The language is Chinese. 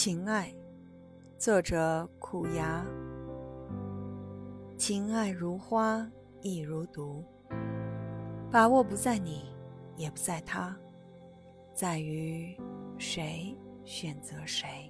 情爱作者苦牙。情爱如花亦如毒。把握不在你也不在他。在于谁选择谁。